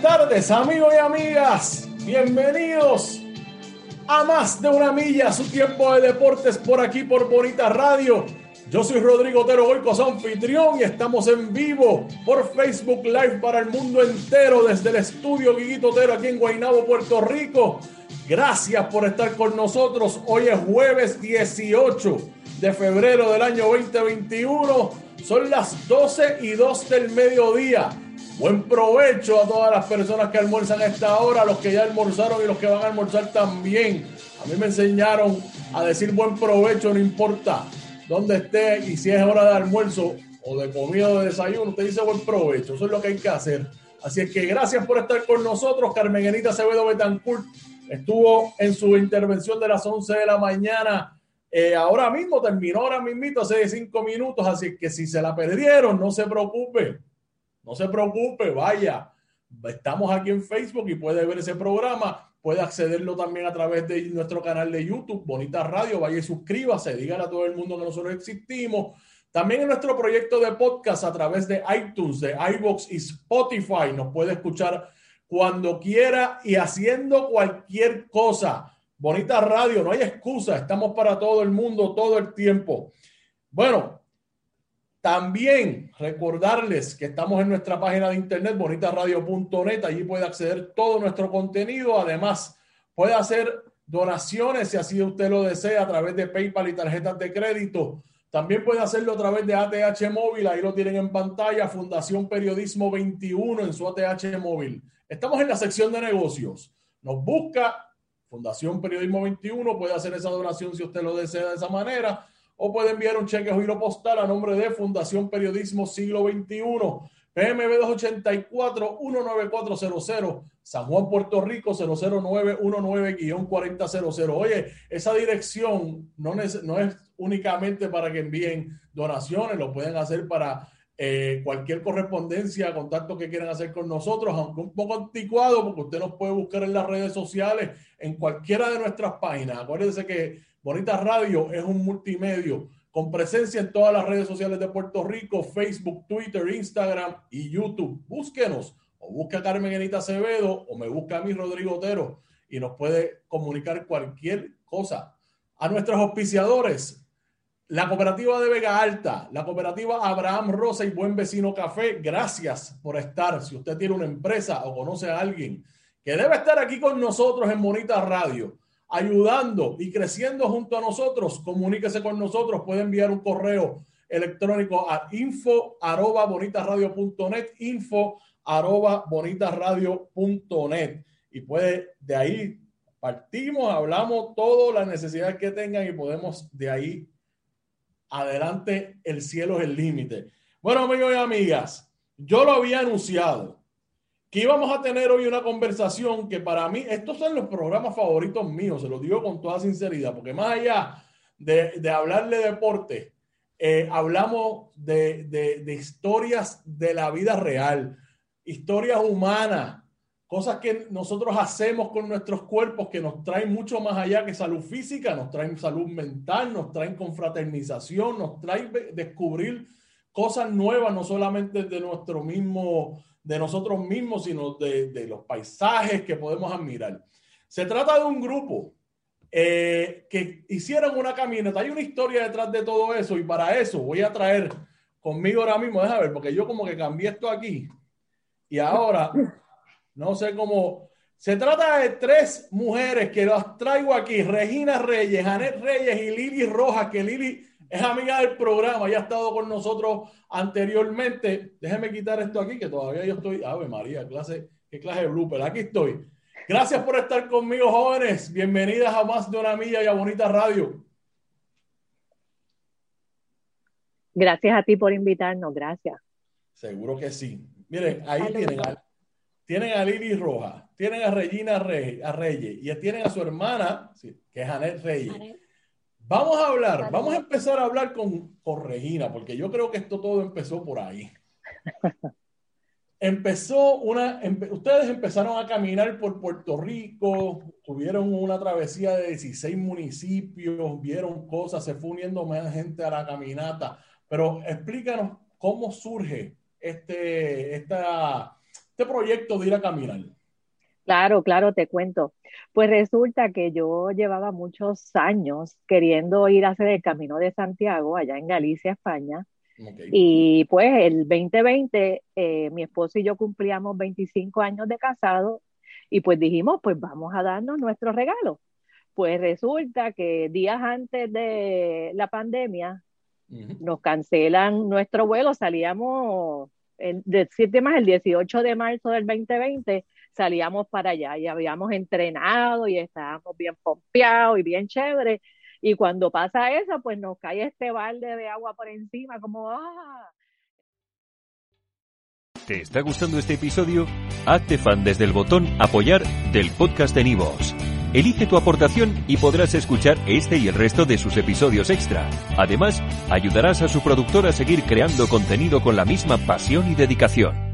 tardes, amigos y amigas. Bienvenidos a más de una milla, su tiempo de deportes por aquí por Bonita Radio. Yo soy Rodrigo Otero Goico, su anfitrión, y estamos en vivo por Facebook Live para el mundo entero desde el estudio Guiguito Otero aquí en Guaynabo, Puerto Rico. Gracias por estar con nosotros. Hoy es jueves 18 de febrero del año 2021. Son las 12 y 2 del mediodía. Buen provecho a todas las personas que almuerzan a esta hora, los que ya almorzaron y los que van a almorzar también. A mí me enseñaron a decir buen provecho, no importa dónde esté y si es hora de almuerzo o de comida o de desayuno, usted dice buen provecho. Eso es lo que hay que hacer. Así es que gracias por estar con nosotros. Carmen Enita Acevedo Betancourt estuvo en su intervención de las 11 de la mañana. Eh, ahora mismo terminó, ahora mismo hace cinco minutos. Así que si se la perdieron, no se preocupe no se preocupe, vaya. Estamos aquí en Facebook y puede ver ese programa. Puede accederlo también a través de nuestro canal de YouTube, Bonita Radio. Vaya y suscríbase, dígale a todo el mundo que nosotros existimos. También en nuestro proyecto de podcast a través de iTunes, de iBox y Spotify. Nos puede escuchar cuando quiera y haciendo cualquier cosa. Bonita Radio, no hay excusa. Estamos para todo el mundo todo el tiempo. Bueno, también recordarles que estamos en nuestra página de internet bonitasradio.net. Allí puede acceder todo nuestro contenido. Además, puede hacer donaciones si así usted lo desea a través de PayPal y tarjetas de crédito. También puede hacerlo a través de ATH Móvil. Ahí lo tienen en pantalla. Fundación Periodismo 21 en su ATH Móvil. Estamos en la sección de negocios. Nos busca Fundación Periodismo 21. Puede hacer esa donación si usted lo desea de esa manera o puede enviar un cheque o giro postal a nombre de Fundación Periodismo Siglo XXI, PMB 284-19400, San Juan, Puerto Rico 00919-4000. Oye, esa dirección no, no es únicamente para que envíen donaciones, lo pueden hacer para eh, cualquier correspondencia, contacto que quieran hacer con nosotros, aunque un poco anticuado, porque usted nos puede buscar en las redes sociales, en cualquiera de nuestras páginas. Acuérdense que Bonita Radio es un multimedio con presencia en todas las redes sociales de Puerto Rico, Facebook, Twitter, Instagram y YouTube. Búsquenos o busca a Carmen Enita Acevedo o me busca a mí Rodrigo Otero y nos puede comunicar cualquier cosa. A nuestros auspiciadores, la cooperativa de Vega Alta, la cooperativa Abraham Rosa y Buen Vecino Café, gracias por estar. Si usted tiene una empresa o conoce a alguien que debe estar aquí con nosotros en Bonita Radio, ayudando y creciendo junto a nosotros, comuníquese con nosotros. Puede enviar un correo electrónico a info arroba info arroba. Y puede de ahí partimos, hablamos todo, las necesidades que tengan y podemos de ahí adelante, el cielo es el límite. Bueno, amigos y amigas, yo lo había anunciado que íbamos a tener hoy una conversación que para mí, estos son los programas favoritos míos, se los digo con toda sinceridad, porque más allá de, de hablar de deporte, eh, hablamos de, de, de, historias de la vida real, historias humanas, cosas que nosotros hacemos con nuestros cuerpos que nos traen mucho más allá que salud física, nos traen salud mental, nos traen confraternización, nos traen descubrir cosas nuevas, no solamente de nuestro mismo de nosotros mismos, sino de, los paisajes que podemos admirar. Se trata de un grupo eh, que hicieron una caminata. Hay una historia detrás de todo eso y para eso voy a traer conmigo ahora mismo, déjame ver, porque yo como que cambié esto aquí y ahora no sé cómo. Se trata de tres mujeres que las traigo aquí, Regina Reyes, Janet Reyes y Lili Rojas, que Lili es amiga del programa, ya ha estado con nosotros anteriormente. Déjeme quitar esto aquí, que todavía yo estoy. Ave María, clase, qué clase de blooper. Aquí estoy. Gracias por estar conmigo, jóvenes. Bienvenidas a más de una milla y a Bonita Radio. Gracias a ti por invitarnos, gracias. Seguro que sí. Miren, ahí tienen a, tienen a Lili Roja, tienen a Regina Reyes, a Reyes y tienen a su hermana, que es Janet Reyes. Vamos a hablar, vamos a empezar a hablar con, con Regina, porque yo creo que esto todo empezó por ahí. Empezó una, ustedes empezaron a caminar por Puerto Rico, tuvieron una travesía de 16 municipios, vieron cosas, se fue uniendo más gente a la caminata, pero explícanos cómo surge este, esta, este proyecto de ir a caminar? Claro, claro, te cuento. Pues resulta que yo llevaba muchos años queriendo ir a hacer el Camino de Santiago allá en Galicia, España. Y pues el 2020 eh, mi esposo y yo cumplíamos 25 años de casado y pues dijimos, pues vamos a darnos nuestro regalo. Pues resulta que días antes de la pandemia nos cancelan nuestro vuelo, salíamos el, más el 18 de marzo del 2020 salíamos para allá y habíamos entrenado y estábamos bien pompeados y bien chévere. Y cuando pasa eso, pues nos cae este balde de agua por encima, como ¡ah! ¿Te está gustando este episodio? Hazte fan desde el botón Apoyar del podcast de Nivos. Elige tu aportación y podrás escuchar este y el resto de sus episodios extra. Además, ayudarás a su productor a seguir creando contenido con la misma pasión y dedicación.